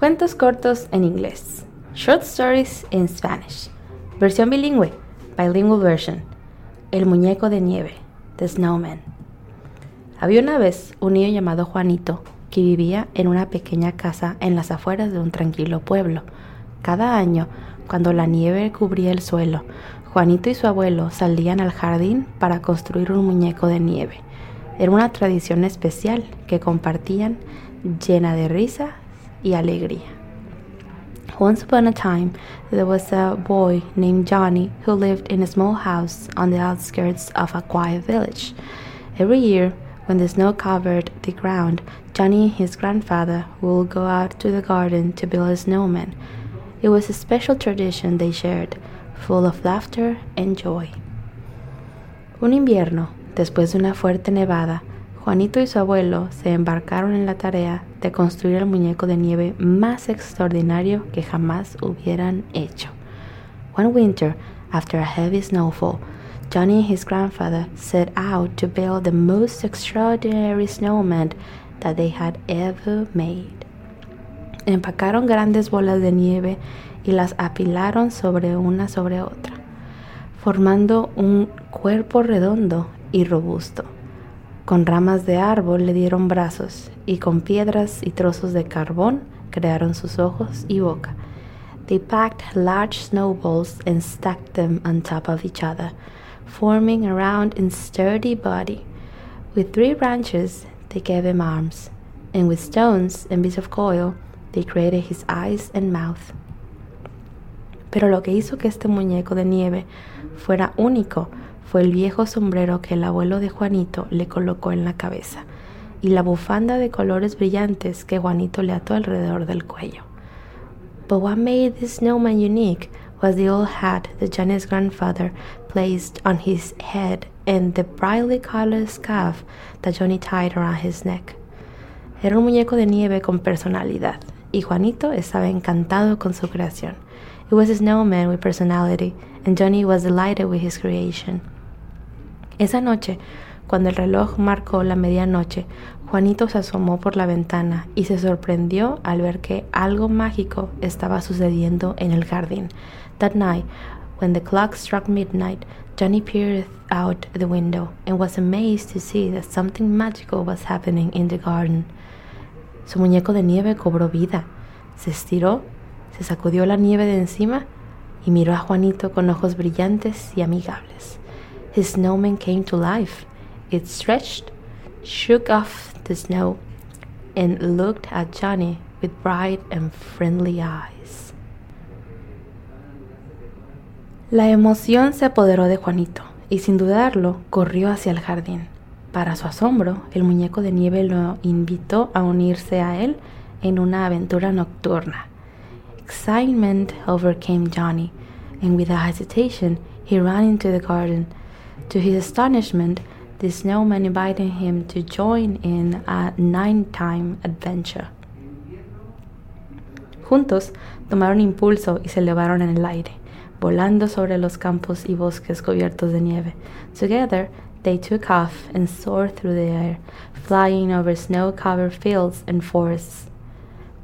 Cuentos cortos en inglés. Short stories in Spanish. Versión bilingüe. Bilingual version. El muñeco de nieve. The Snowman. Había una vez un niño llamado Juanito que vivía en una pequeña casa en las afueras de un tranquilo pueblo. Cada año, cuando la nieve cubría el suelo, Juanito y su abuelo salían al jardín para construir un muñeco de nieve. Era una tradición especial que compartían llena de risa y alegría. Once upon a time, there was a boy named Johnny who lived in a small house on the outskirts of a quiet village. Every year, when the snow covered the ground, Johnny and his grandfather would go out to the garden to build a snowman. It was a special tradition they shared, full of laughter and joy. Un invierno, después de una fuerte nevada, Juanito y su abuelo se embarcaron en la tarea de construir el muñeco de nieve más extraordinario que jamás hubieran hecho. One winter, after a heavy snowfall, Johnny and his grandfather set out to build the most extraordinary snowman that they had ever made. Empacaron grandes bolas de nieve y las apilaron sobre una sobre otra, formando un cuerpo redondo y robusto. Con ramas de árbol le dieron brazos y con piedras y trozos de carbón crearon sus ojos y boca. They packed large snowballs and stacked them on top of each other, forming a round and sturdy body. With three branches, they gave him arms, and with stones and bits of coil, they created his eyes and mouth. Pero lo que hizo que este muñeco de nieve fuera único fue el viejo sombrero que el abuelo de Juanito le colocó en la cabeza y la bufanda de colores brillantes que Juanito le ató alrededor del cuello. But what made this snowman unique was the old hat that Johnny's grandfather placed on his head and the brightly colored scarf that Johnny tied around his neck. Era un muñeco de nieve con personalidad y Juanito estaba encantado con su creación. It was a snowman with personality, and Johnny was delighted with his creation. Esa noche, cuando el reloj marcó la medianoche, Juanito se asomó por la ventana y se sorprendió al ver que algo mágico estaba sucediendo en el jardín. That night, when the clock struck midnight, Johnny peered out the window and was amazed to see that something magical was happening in the garden. Su muñeco de nieve cobró vida, se estiró se sacudió la nieve de encima y miró a Juanito con ojos brillantes y amigables. His snowman came to life. It stretched, shook off the snow, and looked at Johnny with bright and friendly eyes. La emoción se apoderó de Juanito y sin dudarlo corrió hacia el jardín. Para su asombro, el muñeco de nieve lo invitó a unirse a él en una aventura nocturna. Excitement overcame Johnny, and without hesitation, he ran into the garden. To his astonishment, the snowman invited him to join in a nine-time adventure. Juntos tomaron impulso y se elevaron en el aire, volando sobre los campos y bosques cubiertos de nieve. Together, they took off and soared through the air, flying over snow-covered fields and forests.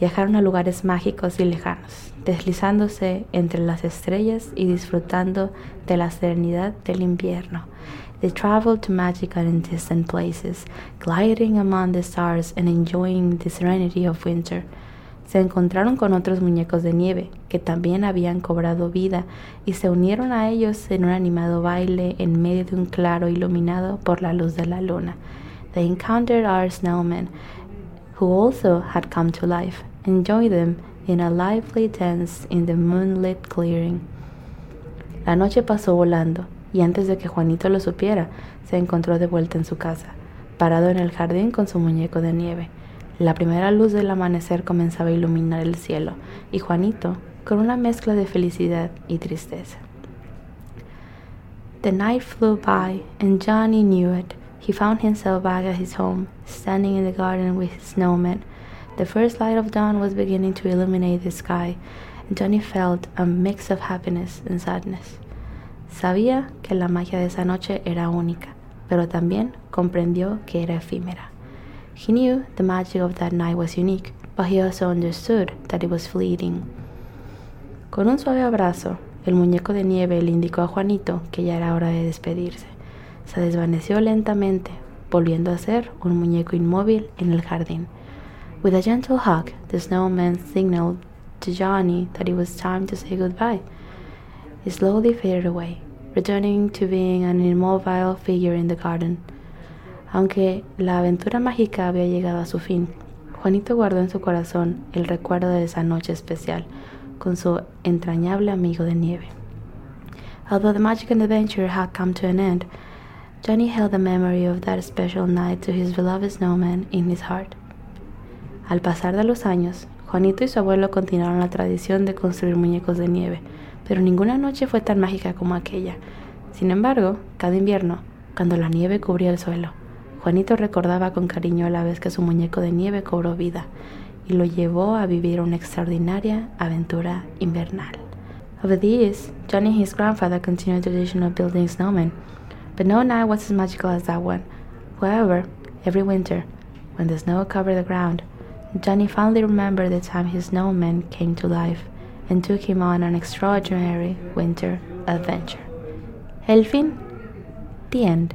Viajaron a lugares mágicos y lejanos, deslizándose entre las estrellas y disfrutando de la serenidad del invierno. They traveled to magical and distant places, gliding among the stars and enjoying the serenity of winter. Se encontraron con otros muñecos de nieve que también habían cobrado vida y se unieron a ellos en un animado baile en medio de un claro iluminado por la luz de la luna. They encountered our snowmen, who also had come to life, joined them in a lively dance in the moonlit clearing. La noche pasó volando y antes de que Juanito lo supiera, se encontró de vuelta en su casa. parado en el jardín con su muñeco de nieve. La primera luz del amanecer comenzaba a iluminar el cielo y Juanito, con una mezcla de felicidad y tristeza. The night flew by and Johnny knew it. He found himself back at his home, standing in the garden with his snowman. The first light of dawn was beginning to illuminate the sky, and Johnny felt a mix of happiness and sadness. Sabía que la magia de esa noche era única, pero también comprendió que era efímera. He knew the magic of that night was unique, but he also understood that it was fleeting. Con un suave abrazo, el muñeco de nieve le indicó a Juanito que ya era hora de despedirse. Se desvaneció lentamente, volviendo a ser un muñeco inmóvil en el jardín. With a gentle hug, the snowman signaled to Johnny that it was time to say goodbye. He slowly faded away, returning to being an immobile figure in the garden. Aunque la aventura mágica había llegado a su fin, Juanito guardó en su corazón el recuerdo de esa noche especial con su entrañable amigo de nieve. Although the magic and adventure had come to an end, Johnny held the memory of that special night to his beloved snowman in his heart. Al pasar de los años, Juanito y su abuelo continuaron la tradición de construir muñecos de nieve, pero ninguna noche fue tan mágica como aquella. Sin embargo, cada invierno, cuando la nieve cubría el suelo, Juanito recordaba con cariño la vez que su muñeco de nieve cobró vida y lo llevó a vivir una extraordinaria aventura invernal. Over the years, Johnny and his grandfather continued the tradition of building snowmen, but no night was as magical as that one. However, every winter, when the snow covered the ground, Johnny fondly remembered the time his snowman came to life and took him on an extraordinary winter adventure. El fin. The end.